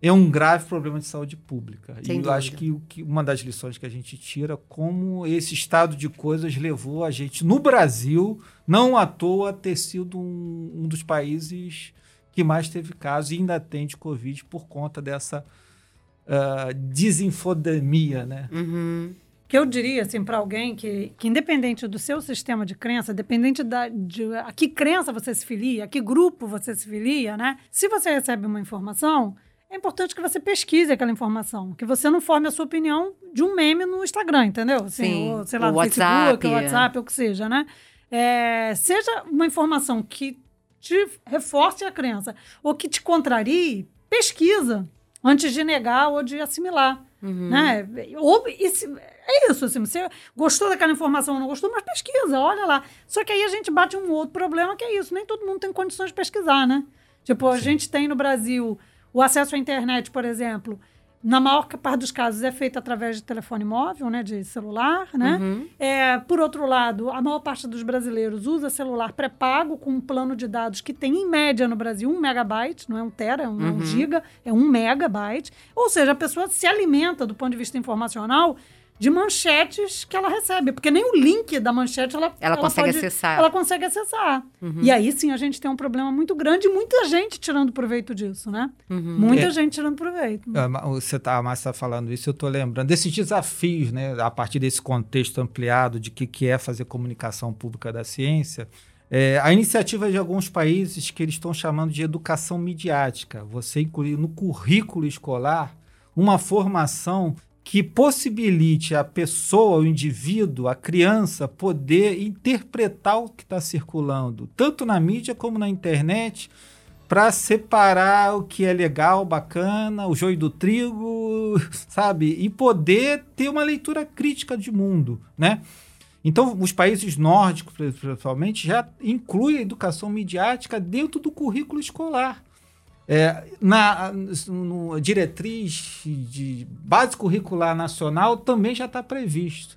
é um grave problema de saúde pública. Sem e eu dúvida. acho que, que uma das lições que a gente tira como esse estado de coisas levou a gente, no Brasil, não à toa, a ter sido um, um dos países que mais teve casos e ainda tem de Covid por conta dessa uh, desinfodemia, né? Uhum. Que eu diria, assim, para alguém que, que, independente do seu sistema de crença, dependente da, de a que crença você se filia, a que grupo você se filia, né? Se você recebe uma informação, é importante que você pesquise aquela informação, que você não forme a sua opinião de um meme no Instagram, entendeu? Assim, Sim, ou, sei lá, o no WhatsApp, Facebook, o WhatsApp, ou o que seja, né? É, seja uma informação que te reforce a crença ou que te contrarie, pesquisa antes de negar ou de assimilar. Uhum. Né? Ou, esse, é isso, assim, você gostou daquela informação ou não gostou, mas pesquisa, olha lá. Só que aí a gente bate um outro problema que é isso, nem todo mundo tem condições de pesquisar, né? Tipo, a gente tem no Brasil o acesso à internet, por exemplo, na maior parte dos casos, é feito através de telefone móvel, né, de celular, né? Uhum. É, por outro lado, a maior parte dos brasileiros usa celular pré-pago com um plano de dados que tem, em média, no Brasil, um megabyte, não é um tera, é um, uhum. um giga, é um megabyte. Ou seja, a pessoa se alimenta, do ponto de vista informacional, de manchetes que ela recebe, porque nem o link da manchete ela, ela, ela consegue pode, acessar. Ela consegue acessar. Uhum. E aí sim a gente tem um problema muito grande e muita gente tirando proveito disso, né? Uhum. Muita é, gente tirando proveito. É, você tá, a Márcia está falando isso, eu estou lembrando desses desafios, né? A partir desse contexto ampliado de que, que é fazer comunicação pública da ciência. É, a iniciativa de alguns países que eles estão chamando de educação midiática, você incluir no currículo escolar uma formação que possibilite a pessoa, o indivíduo, a criança poder interpretar o que está circulando, tanto na mídia como na internet, para separar o que é legal, bacana, o joio do trigo, sabe? E poder ter uma leitura crítica de mundo, né? Então, os países nórdicos, principalmente, já incluem a educação midiática dentro do currículo escolar. É, na no, diretriz de base curricular nacional também já está previsto.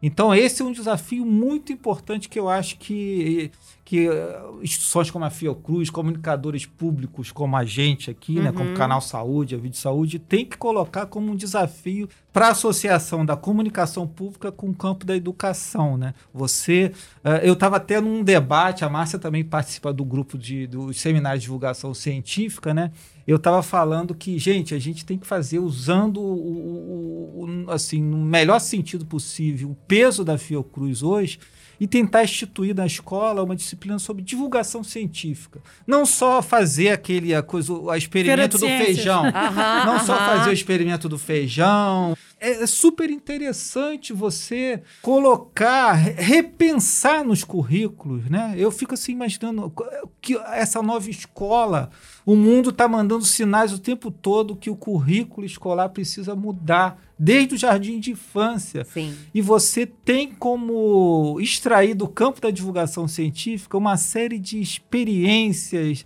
Então, esse é um desafio muito importante que eu acho que que uh, instituições como a Fiocruz, comunicadores públicos como a gente aqui, uhum. né, como o uhum. Canal Saúde, a Vídeo Saúde, tem que colocar como um desafio para a associação da comunicação pública com o campo da educação. Né? Você, uh, eu estava até num debate, a Márcia também participa do grupo de, dos seminários de divulgação científica, né? eu estava falando que, gente, a gente tem que fazer usando o, o, o, assim, no melhor sentido possível, o peso da Fiocruz hoje, e tentar instituir na escola uma disciplina sobre divulgação científica. Não só fazer aquele a coisa, o experimento do feijão. Aham, não aham. só fazer o experimento do feijão. É, é super interessante você colocar, repensar nos currículos, né? Eu fico assim imaginando que essa nova escola, o mundo está mandando sinais o tempo todo que o currículo escolar precisa mudar desde o jardim de infância. Sim. E você tem como extrair do campo da divulgação científica uma série de experiências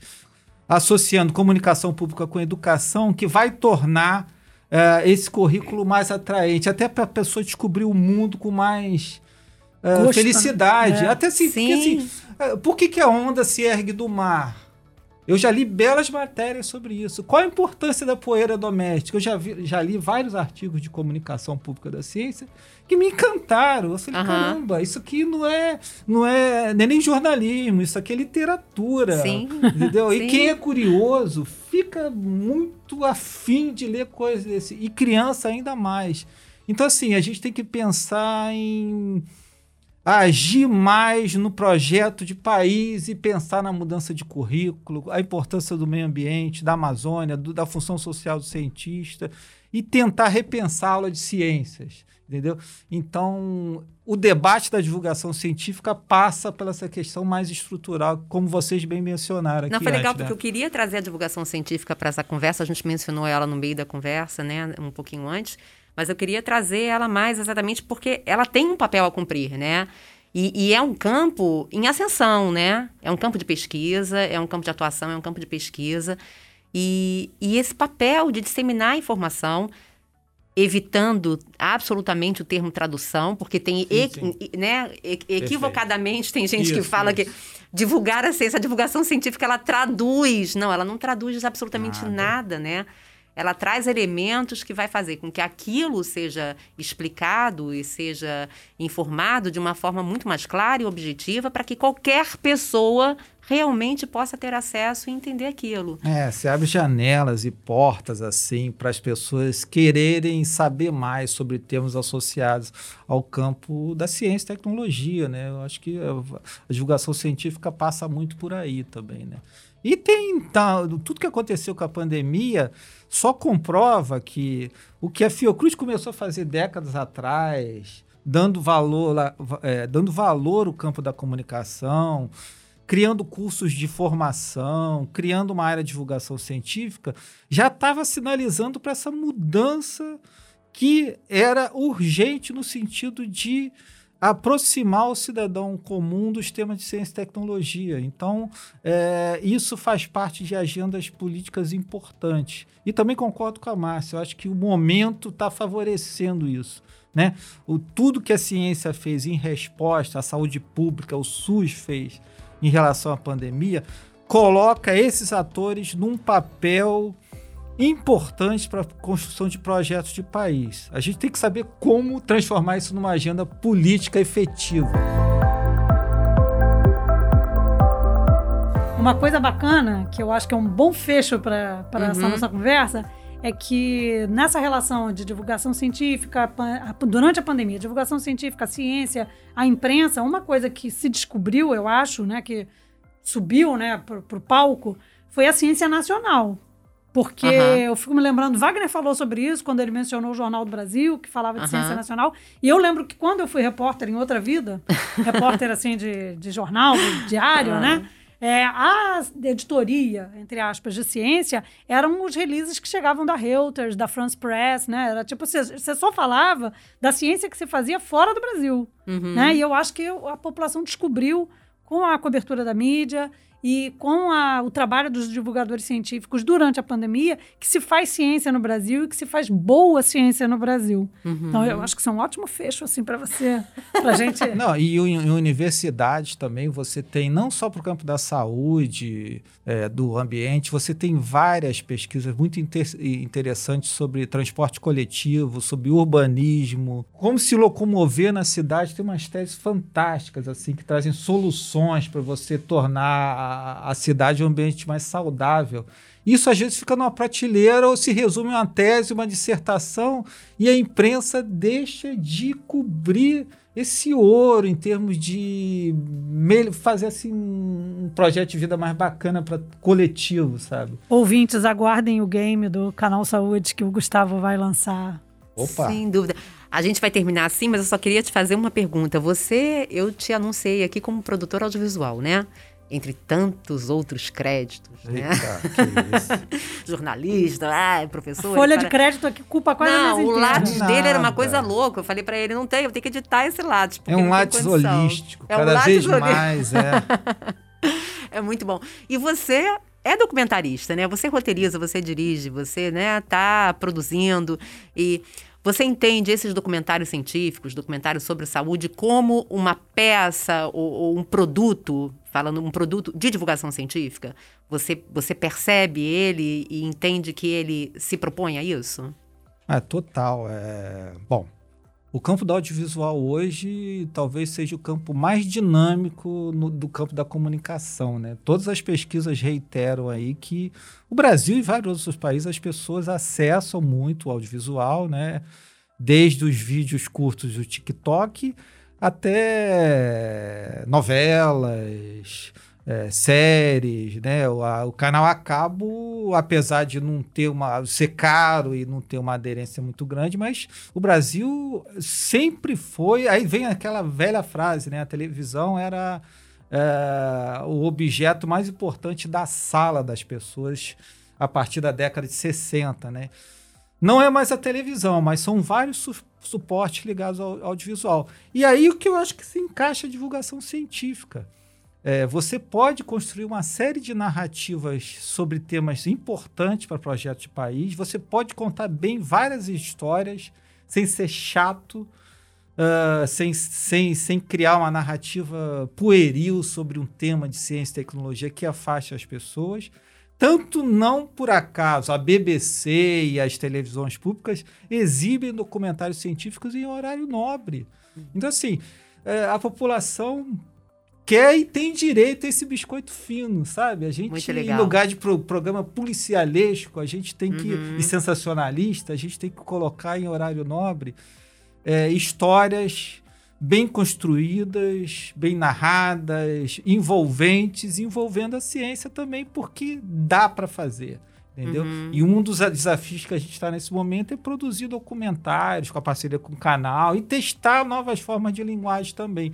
associando comunicação pública com educação que vai tornar uh, esse currículo mais atraente, até para a pessoa descobrir o mundo com mais uh, felicidade. É. Até assim, Sim. porque assim, uh, por que, que a onda se ergue do mar? Eu já li belas matérias sobre isso. Qual a importância da poeira doméstica? Eu já, vi, já li vários artigos de comunicação pública da ciência que me encantaram. Eu falei, uhum. caramba, isso aqui não é, não é, nem jornalismo, isso aqui é literatura. Sim. Entendeu? Sim. E quem é curioso fica muito afim de ler coisas desse. E criança ainda mais. Então, assim, a gente tem que pensar em agir mais no projeto de país e pensar na mudança de currículo, a importância do meio ambiente, da Amazônia, do, da função social do cientista e tentar repensar a aula de ciências, entendeu? Então, o debate da divulgação científica passa pela essa questão mais estrutural, como vocês bem mencionaram aqui. Não, foi legal, antes, porque né? eu queria trazer a divulgação científica para essa conversa, a gente mencionou ela no meio da conversa, né, um pouquinho antes, mas eu queria trazer ela mais exatamente porque ela tem um papel a cumprir, né? E, e, é um campo em ascensão, né? É um campo de pesquisa, é um campo de atuação, é um campo de pesquisa. E, e esse papel de disseminar informação, evitando absolutamente o termo tradução, porque tem, sim, sim. né, equivocadamente, tem gente isso, que fala isso. que divulgar a ciência, a divulgação científica, ela traduz. Não, ela não traduz absolutamente nada, nada né? Ela traz elementos que vai fazer com que aquilo seja explicado e seja informado de uma forma muito mais clara e objetiva para que qualquer pessoa realmente possa ter acesso e entender aquilo. É, você abre janelas e portas assim para as pessoas quererem saber mais sobre termos associados ao campo da ciência e tecnologia, né? Eu acho que a divulgação científica passa muito por aí também, né? E tem tá, tudo que aconteceu com a pandemia só comprova que o que a Fiocruz começou a fazer décadas atrás, dando valor, é, dando valor ao campo da comunicação, criando cursos de formação, criando uma área de divulgação científica, já estava sinalizando para essa mudança que era urgente no sentido de aproximar o cidadão comum dos temas de ciência e tecnologia. Então, é, isso faz parte de agendas políticas importantes. E também concordo com a Márcia, eu acho que o momento está favorecendo isso. Né? O, tudo que a ciência fez em resposta à saúde pública, o SUS fez em relação à pandemia, coloca esses atores num papel importantes para a construção de projetos de país. A gente tem que saber como transformar isso numa agenda política efetiva. Uma coisa bacana, que eu acho que é um bom fecho para uhum. essa nossa conversa, é que nessa relação de divulgação científica, durante a pandemia, divulgação científica, a ciência, a imprensa, uma coisa que se descobriu, eu acho, né, que subiu né, para o palco, foi a ciência nacional. Porque uhum. eu fico me lembrando, Wagner falou sobre isso quando ele mencionou o Jornal do Brasil, que falava de uhum. ciência nacional. E eu lembro que quando eu fui repórter em outra vida, repórter assim de, de jornal, de diário, uhum. né? É, a editoria, entre aspas, de ciência, eram os releases que chegavam da Reuters, da France Press, né? Era tipo, você, você só falava da ciência que se fazia fora do Brasil, uhum. né? E eu acho que a população descobriu com a cobertura da mídia e com a, o trabalho dos divulgadores científicos durante a pandemia, que se faz ciência no Brasil e que se faz boa ciência no Brasil. Uhum. Então, eu acho que isso é um ótimo fecho, assim, para você, para gente... Não, e em universidades também você tem, não só para o campo da saúde, é, do ambiente, você tem várias pesquisas muito inter interessantes sobre transporte coletivo, sobre urbanismo, como se locomover na cidade. Tem umas teses fantásticas, assim, que trazem soluções para você tornar a, cidade um ambiente mais saudável. Isso às vezes fica numa prateleira ou se resume em uma tese, uma dissertação, e a imprensa deixa de cobrir esse ouro em termos de fazer assim um projeto de vida mais bacana para coletivo, sabe? Ouvintes, aguardem o game do Canal Saúde que o Gustavo vai lançar. Opa. Sem dúvida. A gente vai terminar assim, mas eu só queria te fazer uma pergunta. Você, eu te anunciei aqui como produtor audiovisual, né? Entre tantos outros créditos, né? Eita, né? Jornalista, ah, professor. A folha de crédito aqui culpa quase Não, o lápis dele era uma coisa louca. Eu falei para ele, não tem, eu tenho que editar esse lápis. É um lápis holístico, é um cada vez mais, é. é muito bom. E você é documentarista, né? Você roteiriza, você dirige, você, né, tá produzindo e você entende esses documentários científicos, documentários sobre saúde, como uma peça ou, ou um produto falando um produto de divulgação científica, você, você percebe ele e entende que ele se propõe a isso? É, total. É... Bom, o campo do audiovisual hoje talvez seja o campo mais dinâmico no, do campo da comunicação. Né? Todas as pesquisas reiteram aí que o Brasil e vários outros países as pessoas acessam muito o audiovisual, né? desde os vídeos curtos do TikTok até novelas, é, séries, né? O, a, o, canal a cabo, apesar de não ter uma ser caro e não ter uma aderência muito grande, mas o Brasil sempre foi. Aí vem aquela velha frase, né? A televisão era é, o objeto mais importante da sala das pessoas a partir da década de 60, né? Não é mais a televisão, mas são vários su suportes ligados ao, audiovisual. E aí o que eu acho que se encaixa a divulgação científica. É, você pode construir uma série de narrativas sobre temas importantes para projetos de país. Você pode contar bem várias histórias sem ser chato, uh, sem, sem, sem criar uma narrativa pueril sobre um tema de ciência e tecnologia que afaste as pessoas. Tanto não por acaso a BBC e as televisões públicas exibem documentários científicos em horário nobre. Então, assim, é, a população quer e tem direito a esse biscoito fino, sabe? A gente, em lugar de pro, programa policialesco, a gente tem que. Uhum. e sensacionalista, a gente tem que colocar em horário nobre é, histórias bem construídas, bem narradas, envolventes, envolvendo a ciência também, porque dá para fazer. Entendeu? Uhum. E um dos desafios que a gente está nesse momento é produzir documentários com a parceria com o canal e testar novas formas de linguagem também.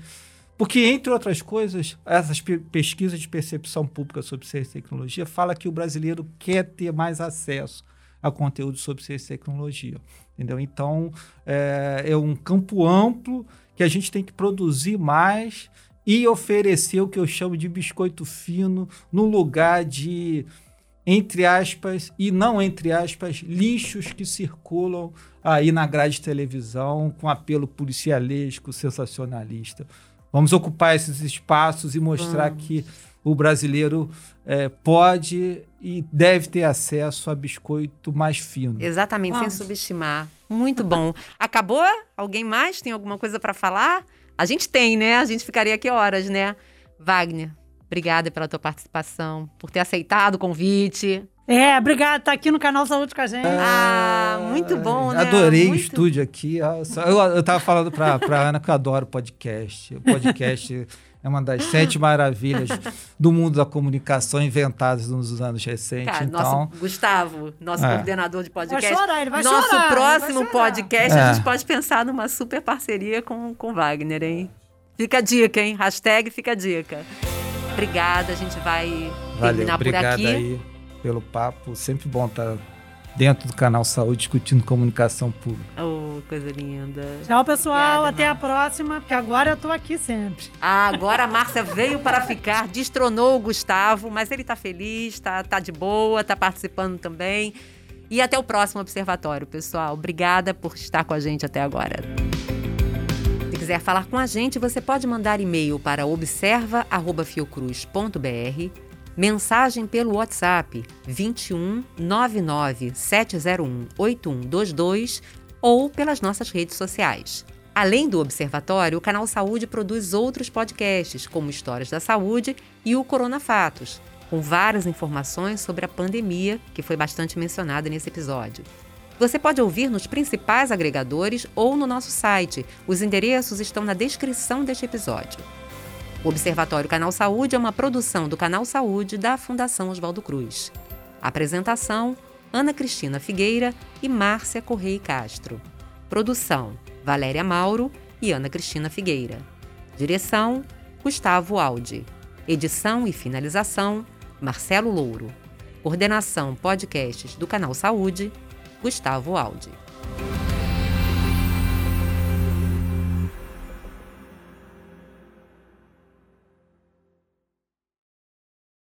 Porque, entre outras coisas, essas pesquisas de percepção pública sobre ciência e tecnologia fala que o brasileiro quer ter mais acesso a conteúdo sobre ciência e tecnologia. Entendeu? Então, é, é um campo amplo que a gente tem que produzir mais e oferecer o que eu chamo de biscoito fino no lugar de entre aspas e não entre aspas lixos que circulam aí na grade de televisão com apelo policialesco, sensacionalista. Vamos ocupar esses espaços e mostrar que o brasileiro é, pode e deve ter acesso a biscoito mais fino. Exatamente, Vamos. sem subestimar. Muito bom. Acabou? Alguém mais tem alguma coisa para falar? A gente tem, né? A gente ficaria aqui horas, né? Wagner, obrigada pela tua participação, por ter aceitado o convite. É, obrigado, tá aqui no canal Saúde com a gente. Ah, muito bom, né? Adorei o Muito- estúdio aqui. Eu, eu tava falando pra, pra Ana que eu adoro podcast. O podcast é uma das sete maravilhas do mundo da comunicação inventadas nos anos recentes. Cara, então, nosso Gustavo, nosso É. coordenador de podcast. Vai chorar, ele vai nosso chorar, próximo vai chorar. podcast, É. a gente pode pensar numa super parceria com com Wagner, hein? Fica a dica, hein? Hashtag fica a dica. Obrigada, a gente vai valeu, terminar por aqui. aí pelo papo. Sempre bom estar dentro do canal Saúde discutindo comunicação pública. Oh, coisa linda. Tchau, pessoal. Obrigada, até a próxima, porque agora eu tô aqui sempre. Ah, agora a Márcia veio para ficar, destronou o Gustavo, mas ele tá feliz, tá, tá de boa, tá participando também. E até o próximo observatório, pessoal. Obrigada por estar com a gente até agora. Se quiser falar com a gente, você pode mandar e-mail para observa@fiocruz.br, mensagem pelo WhatsApp 21 99 701 8122 ou pelas nossas redes sociais. Além do Observatório, o Canal Saúde produz outros podcasts, como Histórias da Saúde e o Corona Fatos, com várias informações sobre a pandemia, que foi bastante mencionada nesse episódio. Você pode ouvir nos principais agregadores ou no nosso site. Os endereços estão na descrição deste episódio. O Observatório Canal Saúde é uma produção do Canal Saúde da Fundação Oswaldo Cruz. Apresentação: Ana Cristina Figueira e Márcia Correia Castro. Produção: Valéria Mauro e Ana Cristina Figueira. Direção: Gustavo Aldi. Edição e finalização: Marcelo Louro. Coordenação Podcasts do Canal Saúde: Gustavo Aldi.